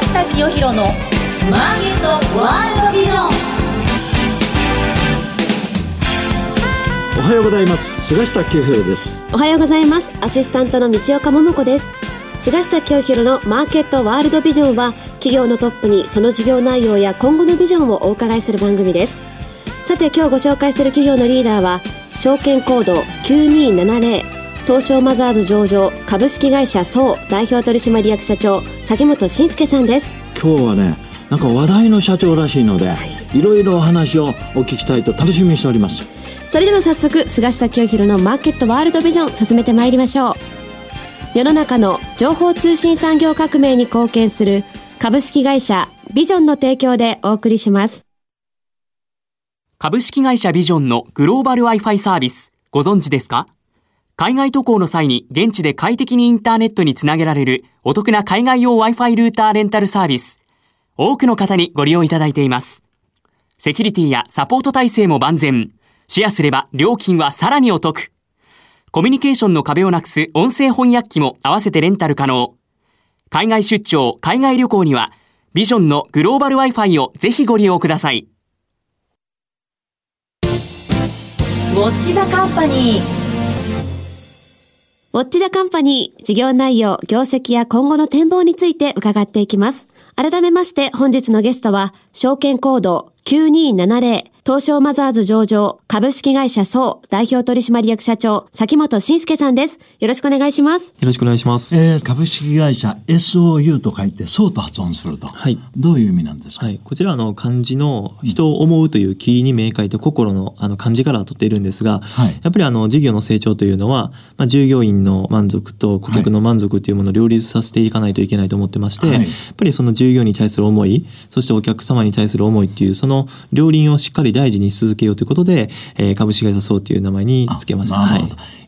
下清弘のマーケットワールドビジョン。おはようございます。菅下清弘です。おはようございます。アシスタントの道岡桃子です。菅下清弘のマーケットワールドビジョンは企業のトップにその事業内容や今後のビジョンをお伺いする番組です。さて今日ご紹介する企業のリーダーは証券コード9270東証マザーズ上場株式会社総代表取締役社長崎本慎介さんです。今日はねなんか話題の社長らしいので、はい、いろいろお話をお聞きたいと楽しみにしております。それでは早速菅下清弘のマーケットワールドビジョン進めてまいりましょう。世の中の情報通信産業革命に貢献する株式会社ビジョンの提供でお送りします。株式会社ビジョンのグローバル Wi-Fi サービスご存知ですか？海外渡航の際に現地で快適にインターネットにつなげられるお得な海外用 Wi-Fi ルーターレンタルサービス多くの方にご利用いただいていますセキュリティやサポート体制も万全シェアすれば料金はさらにお得。コミュニケーションの壁をなくす音声翻訳機も合わせてレンタル可能。海外出張、海外旅行には、ビジョンのグローバル Wi-Fi をぜひご利用ください。ウォッチザカンパニー。ウォッチダカンパニー、事業内容、業績や今後の展望について伺っていきます。改めまして本日のゲストは、証券コード9270東証マザーズ上場株式会社総代表取締役社長崎本慎介さんです。よろしくお願いします。よろしくお願いします。えー、株式会社 SOU と書いて総と発音すると。はい。どういう意味なんですか？はい。こちらの漢字の人を思うというキーに銘書いて心のあの漢字から取っているんですが、はい、やっぱりあの事業の成長というのは、まあ従業員の満足と顧客の満足というものを両立させていかないといけないと思ってまして、はい、やっぱりその従業員に対する思い、そしてお客様に対する思いっていうその両輪をしっかり大事にし続けようということで、えー、株式会社そうという名前につけました。はい。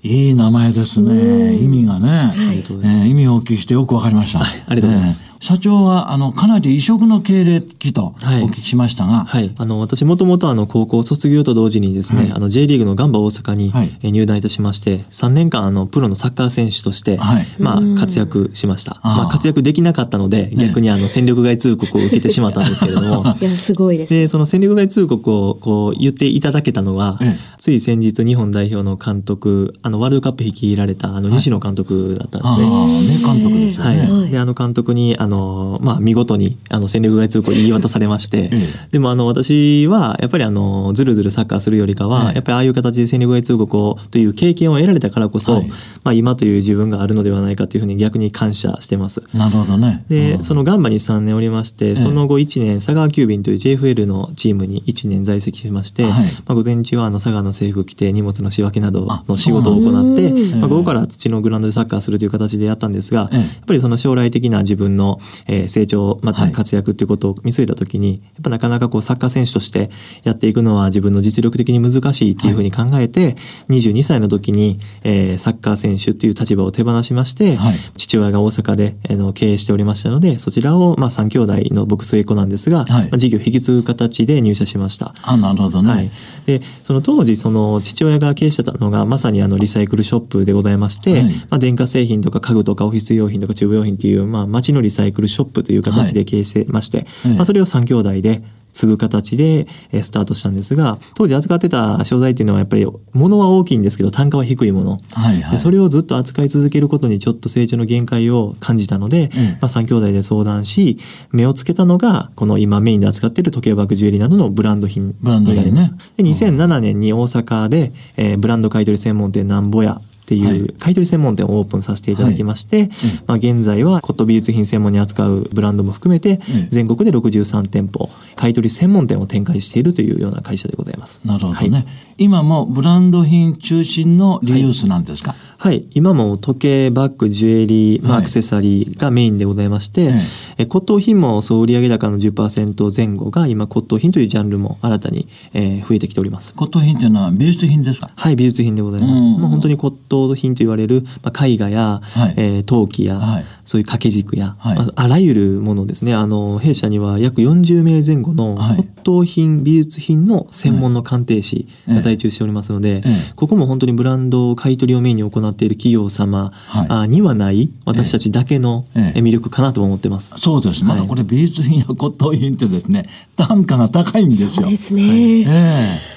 いい名前ですね。意味がね、はい、えー、意味をお聞きしてよくわかりました。はい、ありがとうございます。えー社長はあのかなり異色の経歴とお聞きしましたが、はい、はい、あの私もともとあの高校卒業と同時にですね、はい、あの J リーグのガンバ大阪に入団いたしまして、3年間あのプロのサッカー選手として、はい、まあ活躍しました。まあ活躍できなかったので逆にあの戦力外通告を受けてしまったんですけれども、いやすごいです。でその戦力外通告をこう言っていただけたのは、つい先日日本代表の監督あのワールドカップ率いられたあの西野監督だったんですね。ね監督ですよね。はい。であの監督にあのまあ見事にあの戦力外通告言い渡されまして、でもあの私はやっぱりあのずるずるサッカーするよりかは、やっぱりああいう形で戦力外通告をという経験を得られたからこそ、まあ今という自分があるのではないかというふうに逆に感謝してます。なるほどね。で、そのガンバに3年おりまして、その後1年佐川急便という JFL のチームに1年在籍しまして、まあ午前中はあの佐川の制服着て荷物の仕分けなどの仕事を行って、まあ午後から土のグラウンドでサッカーするという形でやったん。ですが、やっぱりその将来的な自分の、え成長また活躍っていうことを見据えた時に、やっぱなかなかこうサッカー選手としてやっていくのは自分の実力的に難しいっていうふうに考えて、はい、22歳の時に、えー、サッカー選手っていう立場を手放しまして、はい、父親が大阪で、えー、の経営しておりましたのでそちらを、まあ、3兄弟の僕末っ子なんですが、はい、まあ、事業を引き継ぐ形で入社しました。あなるほどね、はい、でその当時その父親が経営してたのがまさにあのリサイクルショップでございまして、まあ、電化製品とか家具とかオフィス用品とか厨房用品っていう、まあ、街のリサイクルショップという形で経営してまして、まあ、それを3兄弟で継ぐ形でスタートしたんですが当時扱ってた商材っていうのはやっぱり物は大きいんですけど単価は低いもの、はいはい、でそれをずっと扱い続けることにちょっと成長の限界を感じたので、うん、まあ、3兄弟で相談し目をつけたのがこの今メインで扱っている時計バッグジュエリーなどのブランド品になります。ね、で2007年に大阪で、えー、ブランド買取専門店なんぼやっていう買取専門店をオープンさせていただきまして、はい。まあ、現在は骨董美術品専門に扱うブランドも含めて全国で63店舗買取専門店を展開しているというような会社でございます。なるほどね、はい、今もブランド品中心のリユースなんですか、はい。はい、今も時計、バッグ、ジュエリー、まあ、アクセサリーがメインでございまして、はい、え骨董品も総売上高の10%前後が今骨董品というジャンルも新たに、えー、増えてきております。骨董品というのは美術品ですか？はい、美術品でございます。まあ、本当に骨董品と言われる、まあ、絵画や、はい、えー、陶器や、はい、そういう掛け軸や、はい。まああらゆるものですね。あの弊社には約40名前後のはい。骨董品、美術品の専門の鑑定士が在中しておりますので、ええここも本当にブランド買い取りをメインに行っている企業様、はいあにはない私たちだけのえええ魅力かなと思ってます。そうです。またこれ美術品や骨董品ってですね、単価が高いんですよ。そうですね。え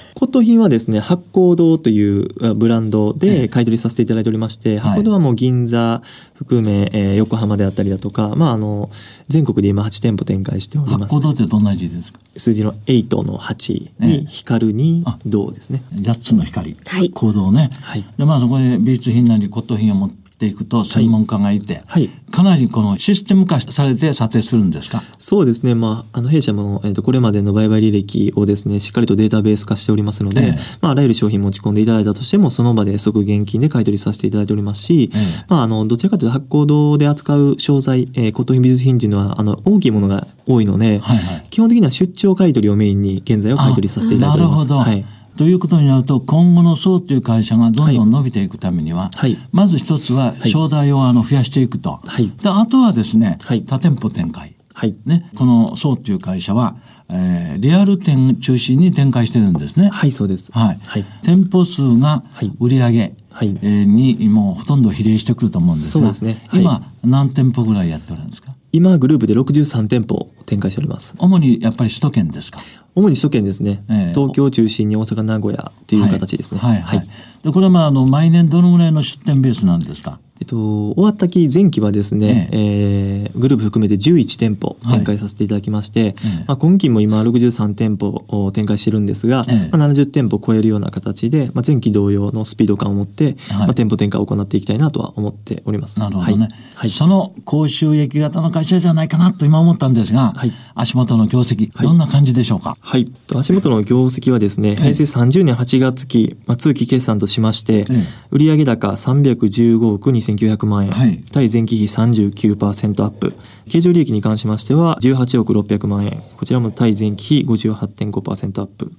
え骨董品はですね八甲堂というあブランドええ。で買い取りさせていただいておりまして、はい。八甲堂はもう銀座含め、えー横浜であったりだとか、まあ、あの全国で今8店舗展開しております。八甲堂ってどんな字ですか？数字の8の8ええ。に光るにあ。銅ですね。八つの光。はい。行動ね。はい。で、まあそこで美術品なり骨董品を持っていくと専門家がいて、はい。かなりこのシステム化されて査定するんですか？そうですね、まあ、あの弊社も、えー、とこれまでの売買履歴をですねしっかりとデータベース化しておりますので、ええ。まあ、あらゆる商品持ち込んでいただいたとしてもその場で即現金で買い取りさせていただいておりますし、ええ。まあ、あのどちらかというと発行堂で扱う商材、えー、骨董品美術品というのはあの大きいものが多いので、はいはい。基本的には出張買い取りをメインに現在は買い取りさせていただいております。なるほど。はいということになると今後のそうという会社がどんどん伸びていくためには、はい。まず一つはい。商材をあの増やしていくと、はい。であとはですね、はい。多店舗展開、はい。ね、このそうという会社は、えーリアル店中心に展開してるんですね。はい、そうです。はい。はい。店舗数がはい。売り上げ、はい。えーにもうほとんど比例してくると思うんですがそうですね。はい。今何店舗ぐらいやっておるんですか？今グループで63店舗展開しております。主にやっぱり首都圏ですか？主に首都圏ですね、ええ。東京を中心に大阪名古屋という形ですね。はい、はい。はい。でこれはまああの毎年どのぐらいの出店ベースなんですか？えっと、終わった期前期はですね、えーグループ含めて11店舗展開させていただきまして、えまあ、今期も今63店舗を展開してるんですが、ええ。まあ、70店舗超えるような形で、まあ、前期同様のスピード感を持って、はい。まあ、店舗展開を行っていきたいなとは思っております。なるほどね、はい。はい。その高収益型の会社じゃないかなと今思ったんですが、はい足元の業績、どんな感じでしょうか？はい。と足元の業績はですね、平成30年8月期、まあ、通期決算としまして、え売上高315億2900万円、はい。対前期比39%アップ、経常利益に関しましては18億600万円、こちらも対前期比58.5%アップ。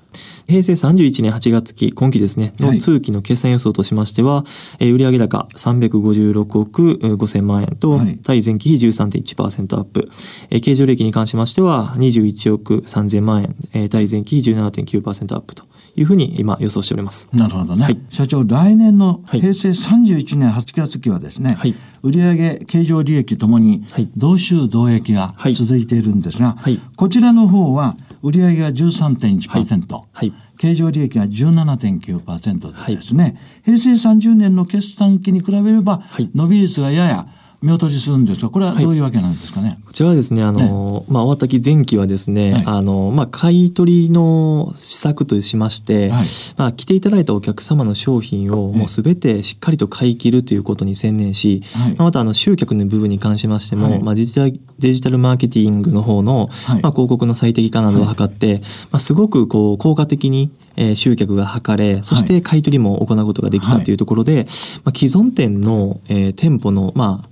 平成31年8月期、今期ですね、はい。の通期の決算予想としましては、えー売上高356億5000万円と、はい。対前期比13.1%アップ、えー経常利益に関しましては21億3000万円、えー対前期比17.9%アップというふうに今予想しております。なるほどね、はい。社長来年のはい。平成31年8月期はですね、はい。売上経常利益ともにはい。同収同益がはい。続いているんですが、はい。こちらの方は売上が13.1%、はい。経常利益が17.9%でですね、平成30年の決算期に比べればはい。伸び率がやや見劣りするんですがこれはどういうわけなんですかね、こちらはですね、あの、まあ、終わった期前期はですね、はい。あの、まあ、買い取りの施策としまして、はい。まあ、来ていただいたお客様の商品をもうすべてしっかりと買い切るということに専念し、はい。まあまたあの集客の部分に関しましても、はい。まあ、デジタルデジタルマーケティングの方の、はい。まあ、広告の最適化などを図って、まあ、すごくこう効果的に、えー集客が図れそして買い取りも行うことができたというところで、まあ、既存店の、えー店舗の、まあ、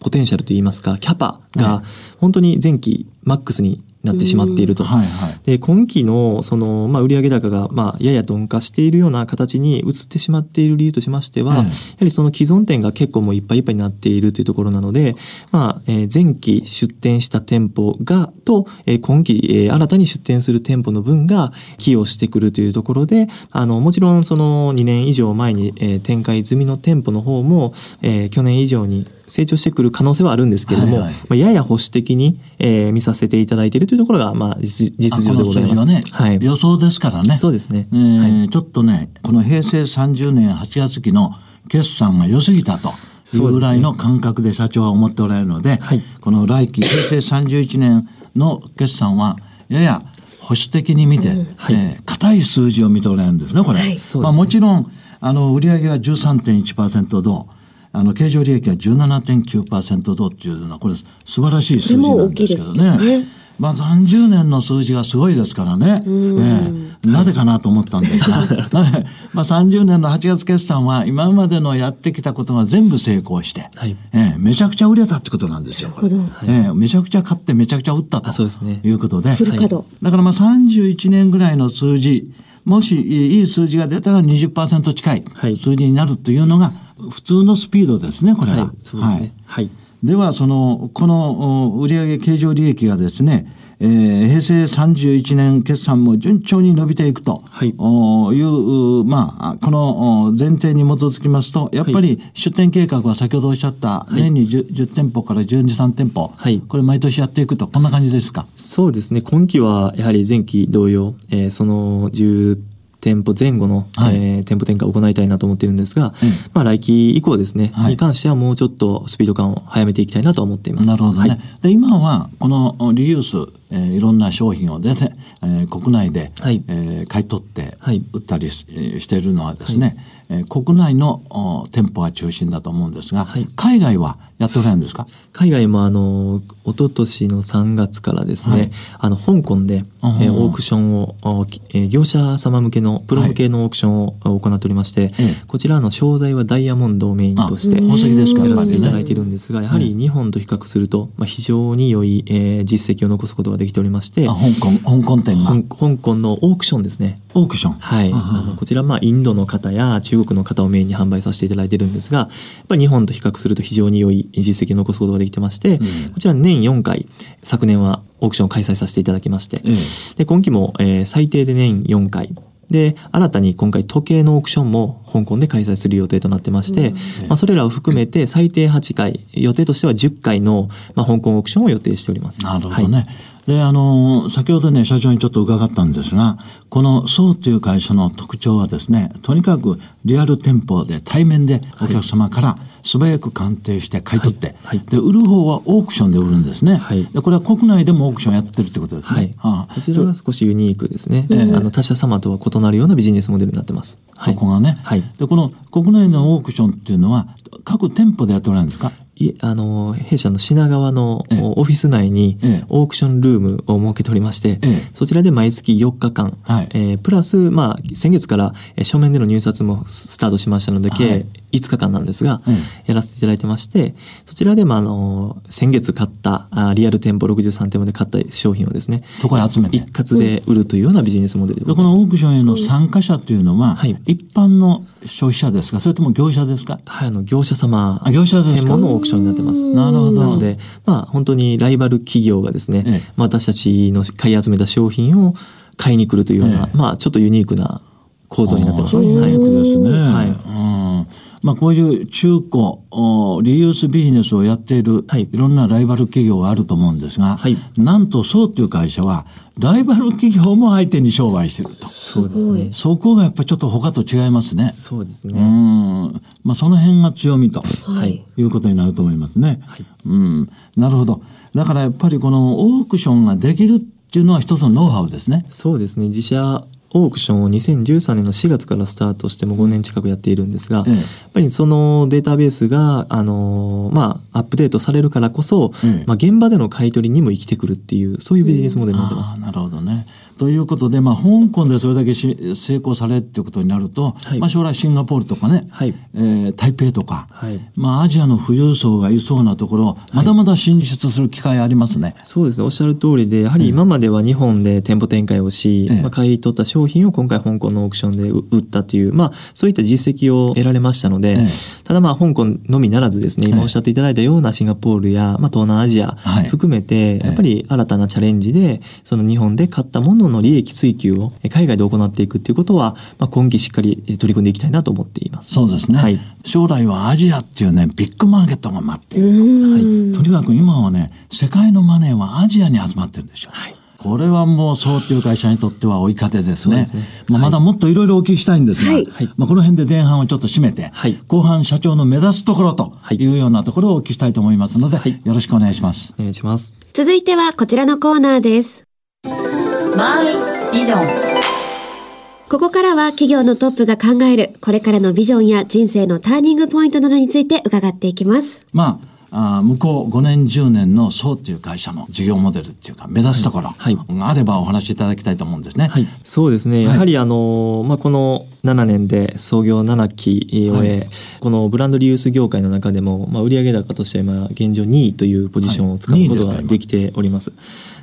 ポテンシャルといいますかキャパはいが本当に前期マックスになってしまっていると。はいはいで今期のその、まあ、売上高が、まあ、やや鈍化しているような形に移ってしまっている理由としましては、ええやはりその既存店が結構もういっぱいいっぱいになっているというところなので、まあえー前期出店した店舗がと、えー今期、えー新たに出店する店舗の分が寄与してくるというところであのもちろんその2年以上前に、えー展開済みの店舗の方も、えー去年以上に成長してくる可能性はあるんですけれども、はいはい。まあ、やや保守的に、えー見させていただいているというところが、まあ、実実情でございます。はね、はい、予想ですからね。そうですね。えーはい。ちょっとね、この平成30年8月期の決算が良すぎたというぐらいの感覚で社長は思っておられるので、はい。この来期平成31年の決算はやや保守的に見て、はい。えー硬い数字を見ておられるんですね、これ。はい。まあ、もちろん、あの、売上が13.1%同、あの、経常利益が17.9%同っていうのは、これ素晴らしい数字なんですけどね。ね。まあ30年の数字がすごいですからね。ええ。なぜかなと思ったんですが、まあ30年の8月決算は今までのやってきたことが全部成功して、はい。ええめちゃくちゃ売れたってことなんですよ。これなるええめちゃくちゃ買ってめちゃくちゃ売ったと。いうことで、フル稼働。だからまあ31年ぐらいの数字、もしいい数字が出たら20%近いはい。数字になるというのが普通のスピードですね、これは。はい、そうですね。はい。では、その、このお売上経常利益がですね、えー、平成31年決算も順調に伸びていくと、はいおいう、まあ、このお前提に基づきますと、やっぱり出店計画は先ほどおっしゃった、年に 10, 10店舗から12、3店舗、はいこれ毎年やっていくと、こんな感じですか？そうですね。今期はやはり前期同様、えーその10店舗前後の、はい。えー店舗展開を行いたいなと思っているんですが、ええまあ来期以降ですね、はい。に関してはもうちょっとスピード感を早めていきたいなと思っています。なるほどね。はい。で今はこのおリユース、えーいろんな商品をですね、えー国内で、はい。えー買い取ってはい。売ったりし,、しているのはですね、えー国内のお店舗が中心だと思うんですが、はい。海外はやっておられるんですか？海外もあの一昨年の3月からですね、はい。あの香港で、うんえーオークションを、えー業者様向けのプロ向けのオークションをお行っておりまして、ええ。こちらの商材はダイヤモンドをメインとしてやらせていただいているんですが、やはり日本と比較すると、まあ、非常に良い、えー実績を残すことができておりましてあ香港香港店が。香香港のオークションですね。オークション。はい、あのこちらまあインドの方や中国の方をメインに販売させていただいてるんですがやっぱり日本と比較すると非常に良い実績を残すことができてまして、うん。こちら年4回昨年はオークションを開催させていただきまして、ええで今期も、えー最低で年4回。で新たに今回時計のオークションも香港で開催する予定となってまして、まあ、それらを含めて最低8回予定としては10回の、まあ、香港オークションを予定しております。なるほどね。で、あの、先ほどね、社長にちょっと伺ったんですが、このソーという会社の特徴はですね、とにかくリアル店舗で対面でお客様から素早く鑑定して買い取って、はいはい。で、売る方はオークションで売るんですね。はい。で、これは国内でもオークションやってるってことですね。はい、ああ。こちらは少しユニークですね、ええ。あの他社様とは異なるようなビジネスモデルになってます。はい。そこがね、はい。で、この国内のオークションっていうのは、各店舗でやっておられるんですか？あの、弊社の品川のええ。オフィス内にええ。オークションルームを設けておりまして、ええ。そちらで毎月4日間、はい。えープラス、まあ、先月からえー書面での入札もスタートしましたので、はい。計5日間なんですが、えやらせていただいてまして、そちらで、まあ、あの、先月買った、あリアル店舗63店舗で買った商品をですね、そこに集めて。一括で売るというようなビジネスモデルででこのオークションへの参加者っていうのは、はい。一般の消費者ですか？それとも業者ですか？はい、あの業者様。あ業者専門のオークションになってます。なるほど。なので、まあ本当にライバル企業がですね、ええ。まあ私たちの買い集めた商品を買いに来るというような、ええ。まあちょっとユニークな構造になってます。あーユニークですね。はい。うん。まあこういう中古おリユースビジネスをやっている、はい。い、ろんなライバル企業があると思うんですが、はい。なんとそうという会社はライバル企業も相手に商売していると。そうですね。そこがやっぱりちょっと他と違いますね。うそうですね。ん。まあその辺が強みと。はい。いうことになると思いますね。はいうん。なるほど。だからやっぱりこのオークションができるっていうのは一つのノウハウですね。そうですね。自社オークションを2013年の4月からスタートしても5年近くやっているんですが、ええやっぱりそのデータベースが、あのーまあ、アップデートされるからこそ、ええまあ、現場での買い取りにも生きてくるっていう、そういうビジネスモデルになってます。あ。ーなるほどね。ということで、まあ、香港でそれだけし成功されっていうことになると、はい。まあ、将来シンガポールとかね、はい。えー台北とか、はい。まあ、アジアの富裕層がいそうなところ、まだまだ進出する機会ありますね。そうですね。おっしゃる通りで、やはり今までは日本で店舗展開をし、ええ。まあ、買い取った商品を今回香港のオークションで売売ったという、まあ、そういった実績を得られましたので、ええただまあ、香港のみならずですね、ええ今おっしゃっていただいたようなシンガポールや、まあ、東南アジアはい含めて、やっぱり新たなチャレンジで、その日本で買ったものの利益追求をえ海外で行っていくっていうことは、まあ、今期しっかりえ取り組んでいきたいなと思っています。そうですね、はい将来はアジアっていうね、ビッグマーケットが待っている。はい。とにかく今はね、世界のマネーはアジアに集まってるんですよ。はいこれはもうそうっていう会社にとっては追い風ですね。すねまあ、まだもっといろいろお聞きしたいんですが、はいはいまあ、この辺で前半をちょっと締めて、はい後半社長の目指すところとはいいうようなところをお聞きしたいと思いますので、はいよろしくお願いします。お願いします。続いてはこちらのコーナーです。マイビジョンここからは企業のトップが考えるこれからのビジョンや人生のターニングポイントなどについて伺っていきます。まあ、あー向こう5年10年のそうっていう会社の事業モデルっていうか目指すところはいがあればお話しいただきたいと思うんですね。はい、そうですね。やはりあの、まあ、この7年で創業7期を終え、はいこのブランドリユース業界の中でも、まあ、売上高としては今現状2位というポジションを使うことができております。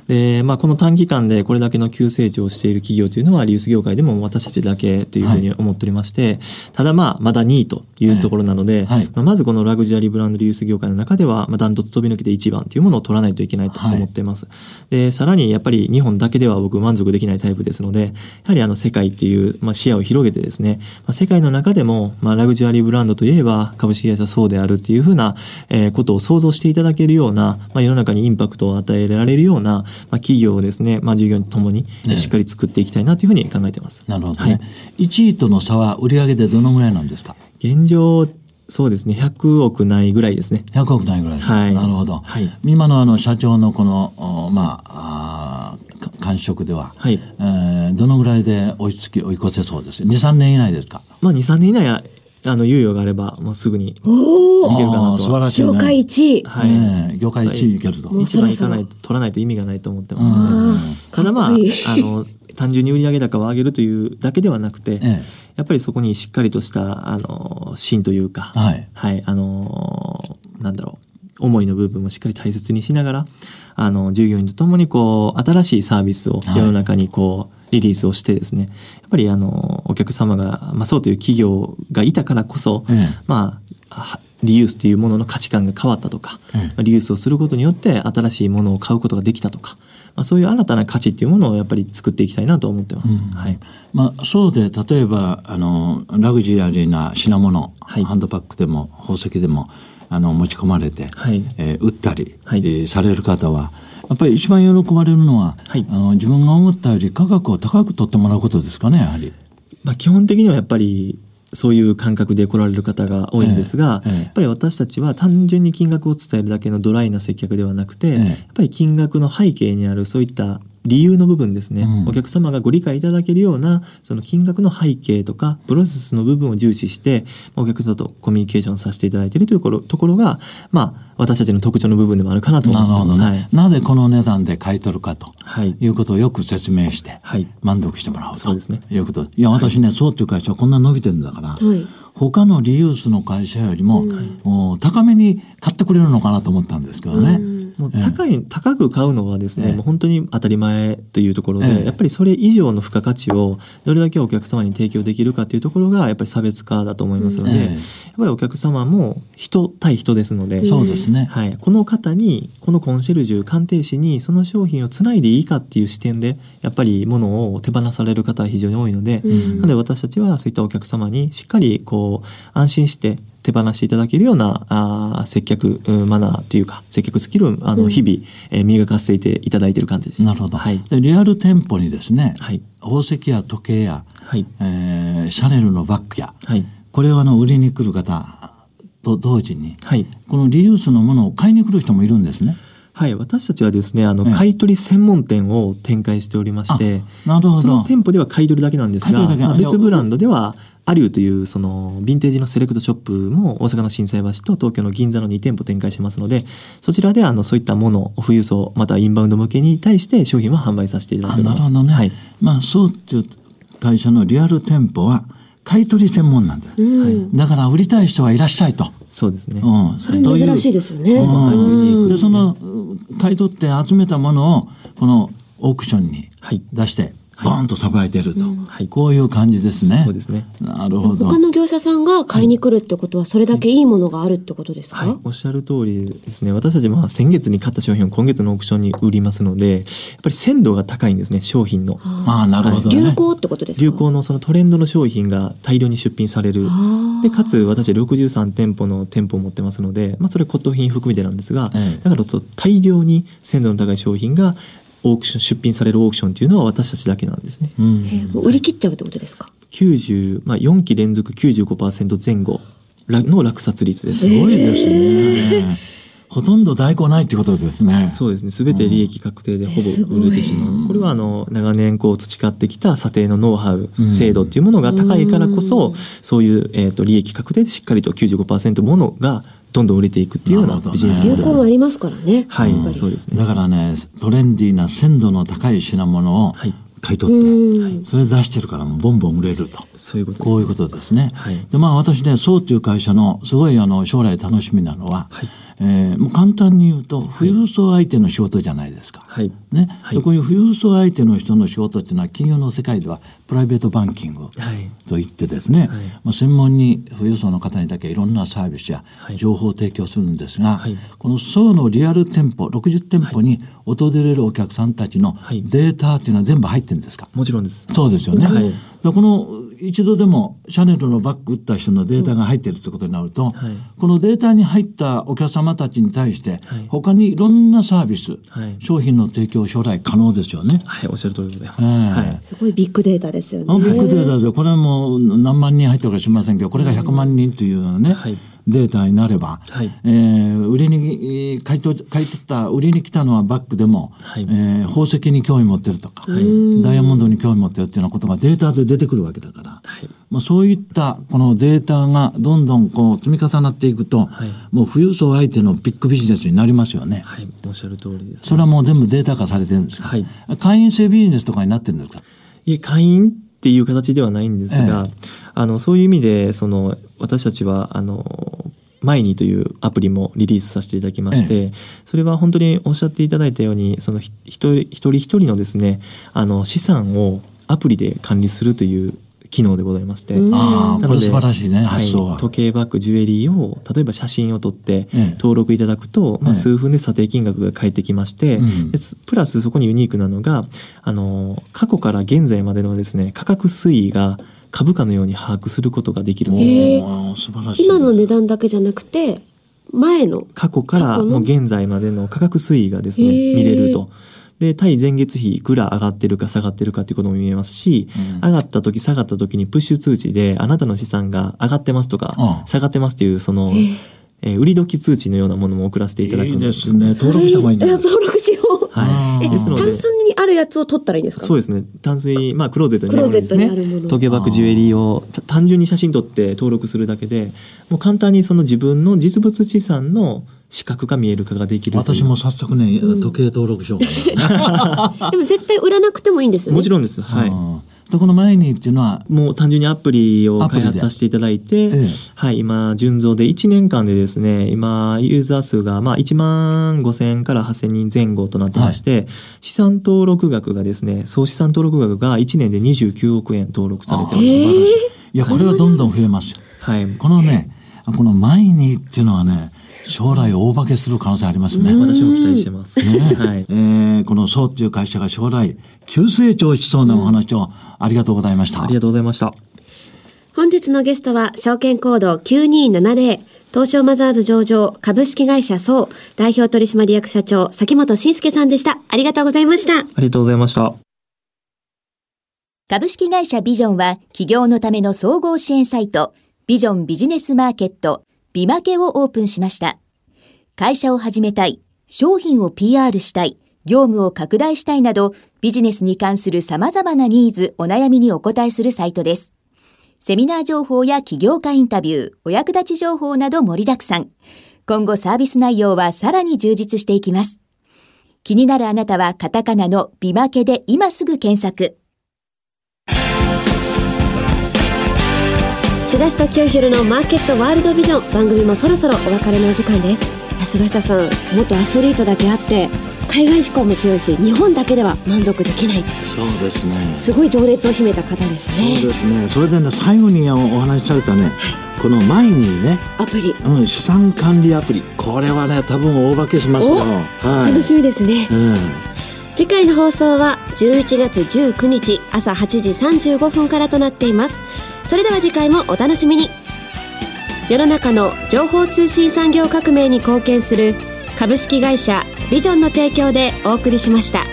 で、まあ、この短期間でこれだけの急成長をしている企業というのは、リユース業界でも私たちだけというふうに思っておりまして、ただまあ、まだ2位というところなので、はい。まあ、まずこのラグジュアリーブランドリユース業界の中では、まあ、ダントツ飛び抜けて1番というものを取らないといけないと思っています。で、さらにやっぱり日本だけでは僕満足できないタイプですので、やはりあの世界っていう、まあ、視野を広げてですね、まあ、世界の中でも、まあ、ラグジュアリーブランドといえば株式会社そうであるっていうふうな、えーことを想像していただけるような、まあ、世の中にインパクトを与えられるような、まあ、企業をですね、まあ、従業員ともに、えーしっかり作っていきたいなというふうに考えています。なるほどはい。ね。1位との差は売上でどのぐらいなんですか？現状、そうですね、100億ないぐらいですね。100億ないぐらいですか、はい。なるほど、はい。今のあの社長のこの、おまあ、あ感触では、はい。えーどのぐらいで追いつき追い越せそうです？23年以内ですか？まあ、2、3年以内は、あの、猶予があれば、もうすぐにおおいけるかなと。素晴らしい、ね、業界1位。はい。業界1位いけると、もう一番いかないと取らないと意味がないと思ってます。うんので、あただまああの単純に売上高を上げるというだけではなくて、ええ。やっぱりそこにしっかりとしたあの芯というか、はい。あのなんだろう思いの部分もしっかり大切にしながらあの従業員とともにこう新しいサービスをはい。世の中にこう、リリースをしてですねやっぱりあのお客様が、まあ、そうという企業がいたからこそ、ええまあはリユースというものの価値観が変わったとか、ええまあリユースをすることによって新しいものを買うことができたとか、まあ、そういう新たな価値っていうものをやっぱり作っていきたいなと思ってます。はい。まあ、そうで例えばあのラグジュアリーな品物、はい。ハンドパックでも宝石でもあの持ち込まれて、はい。えー売ったり、はい。えーされる方はやっぱり一番喜ばれるのは、はい。あの自分が思ったより価格を高く取ってもらうことですかねやはり。まあ、基本的にはやっぱりそういう感覚で来られる方が多いんですが、ええええ。やっぱり私たちは単純に金額を伝えるだけのドライな接客ではなくて、ええ。やっぱり金額の背景にあるそういった理由の部分ですね、うん。お客様がご理解いただけるようなその金額の背景とかプロセスの部分を重視してまあお客様とコミュニケーションさせていただいているというところところが、まあ、私たちの特徴の部分でもあるかなと思なるほどってます。ね、なぜこの値段で買い取るかとはい、はいいうことをよく説明してはい。満足してもらうと、そうですね。いうこと。いや私ね、そうっていう会社はこんな伸びてるんだから、はい他のリユースの会社よりも,、もう高めに買ってくれるのかなと思ったんですけどね。もう高い、高く買うのはですね、ええ。もう本当に当たり前というところで、ええ。やっぱりそれ以上の付加価値をどれだけお客様に提供できるかというところがやっぱり差別化だと思いますので、ええ。やっぱりお客様も人対人ですので、そうですね、はい、この方にこのコンシェルジュ鑑定士にその商品をつないでいいかっていう視点でやっぱり物を手放される方は非常に多いので、うん。なので私たちはそういったお客様にしっかりこう安心して手放していただけるようなあー接客うんマナーというか接客スキルをあの日々、えー磨かせていただいている感じです。なるほど、はい、でリアル店舗にですね、はい。宝石や時計や、はい。えーシャネルのバッグやはい。これをあの売りに来る方と同時にはい。このリユースのものを買いに来る人もいるんですね。はい、私たちはですねあの、ええ。買い取り専門店を展開しておりましてあなるほど。その店舗では買い取りだけなんですが、まあ別ブランドではアリューというそのヴィンテージのセレクトショップも大阪の心斎橋と東京の銀座の2店舗展開してますのでそちらであのそういったもの富裕層またはインバウンド向けに対して商品を販売させていただいます。なるほどね、はい。まあそうっていう会社のリアル店舗は買い取り専門なんです、うん。だから売りたい人はいらっしゃいと。そうですね。うん、それ珍しいですよね。うん。うん。でそのう買い取って集めたものをこのオークションにはい。出してボーンとさばいてると、はい。こういう感じですね。そうですね。なるほど。他の業者さんが買いに来るってことはそれだけいいものがあるってことですか、はい、おっしゃる通りですね。私たちまあ先月に買った商品を今月のオークションに売りますのでやっぱり鮮度が高いんですね商品の。まあなるほどね。流行ってことですか？流行のそのトレンドの商品が大量に出品される。でかつ私63店舗の店舗を持ってますので、まあ、それ骨董品含めてなんですが、ええ。だからそう大量に鮮度の高い商品がオークション出品されるオークションというのは私たちだけなんですね。うんえーもう売り切っちゃうってことですか？90まあ、4期連続95%前後らの落札率です。すごいですね。ほとんど在庫ないってことですね。そうですね。すべて利益確定でほぼ売れてしまう。これはあの長年こう培ってきた査定のノウハウ、うん精度っていうものが高いからこそ、そういうえっ、と利益確定でしっかりと95%ものがどんどん売れていくっていうようなビジネスモ流デル。行がありますからね。はいやっぱ、りそうですね。だからねトレンディーな鮮度の高い品物をはい買い取って、うんそれ出してるからもうボンボン売れると。そういうことです、こういうことですね。はいでまあ私ねそうという会社のすごいあの将来楽しみなのは、はいえーもう簡単に言うと富裕層相手の仕事じゃないですか。はい。はいね、はい。こういう富裕層相手の人の仕事っていうのは企業の世界ではプライベートバンキングはい。といってですね、はい。まあ、専門に富裕層の方にだけいろんなサービスやはい。情報を提供するんですが、はい。この層のリアル店舗60店舗に訪れるお客さんたちのはい。データっていうのは全部入ってるんですか、もちろんです。そうですよね。はい。でこの一度でもシャネルのバッグ売った人のデータが入ってるってことになると、はい。このデータに入ったお客様たちに対して、はい。他にいろんなサービス、はい。商品の提供を将来可能ですよね。はいおっしゃる通りでございます、ええ。はい。すごいビッグデータですよね。あビッグデータですよ。これはもう何万人入ってるか知りませんけどこれが100万人というようなね、はい。データになれば、はい。えー売りにえー買い取買い取った売りに来たのはバッグでも、はい。えー宝石に興味持ってるとか、いダイヤモンドに興味持ってるっていうようなことがデータで出てくるわけだから、はい。まあ、そういったこのデータがどんどんこう積み重なっていくと、はい。もう富裕層相手のビッグビジネスになりますよね。はい。おっしゃる通りです、それはもう全部データ化されてるんですか、はい。会員制ビジネスとかになってるんですか？いえ会員っていう形ではないんですが、え。あのそういう意味でその私たちはあのマイニーというアプリもリリースさせていただきまして、それは本当におっしゃっていただいたようにそのひ一人一人一人のですねあの資産をアプリで管理するという機能でございまして、うん。ああこれ素晴らしいね、発想は。はい、時計バッグジュエリーを例えば写真を撮ってええ。登録いただくと、まあ、ええ。数分で査定金額が返ってきまして、うん。ですプラスそこにユニークなのがあの過去から現在までのですね価格推移が株価のように把握することができるんです。へえおー素晴らしい。今の値段だけじゃなくて前の過去からもう現在までの価格推移がですね見れると。で対前月比いくら上がってるか下がってるかっていうことも見えますし、うん上がった時下がった時にプッシュ通知であなたの資産が上がってますとか、うん下がってますっていうその、へええー売り時通知のようなものも送らせていただくんいいでですすね。登録した方がいいんじゃない？え登録しよう。はい、えですので。単純にあるやつを取ったらいいんですか？そうですね。淡水まあクローゼットにあるものですね。クローゼットにあるもの。時計バッグジュエリーをた単純に写真撮って登録するだけでもう簡単にその自分の実物資産の資格が見える化ができる私も早速ね、時計登録しようかな。でも絶対売らなくてもいいんですよね。もちろんです。はい、うんでこの前にっていうのは、もう単純にアプリを開発させていただいて、ええはい、今、純増で1年間でですね、今、ユーザー数がまあ1万5000から8000人前後となってまして、資産登録額がですね、総資産登録額が1年で29億円登録されてます。へえいや、これはどんどん増えますよ。はい。このね、この前にっていうのはね、将来大化けする可能性ありますね。私も期待してます。ねはいえ。ーこのそうっていう会社が将来急成長しそうなお話をありがとうございました。ありがとうございました。本日のゲストは証券コード9270東証マザーズ上場株式会社総代表取締役社長崎本慎介さんでした。ありがとうございました。ありがとうございました。株式会社ビジョンは企業のための総合支援サイトビジョンビジネスマーケットビマケをオープンしました。会社を始めたい、商品を PR したい、業務を拡大したいなどビジネスに関する様々なニーズ、お悩みにお答えするサイトです。セミナー情報や起業家インタビュー、お役立ち情報など盛りだくさん。今後サービス内容はさらに充実していきます。気になるあなたはカタカナのビマケで今すぐ検索。菅下清弘のマーケットワールドビジョン番組もそろそろお別れのお時間です菅下さん元アスリートだけあって海外志向も強いし日本だけでは満足できないそうですね。すごい情熱を秘めた方ですそうねですね。それでね、最後におお話しされたね、この前にね、アプリうん、資産管理アプリ。これはね、多分大化けしますよ。おはい。楽しみですね、うん。次回の放送は11月19日朝8時35分からとなっていますそれでは次回もお楽しみに世の中の情報通信産業革命に貢献する株式会社ビジョンの提供でお送りしました。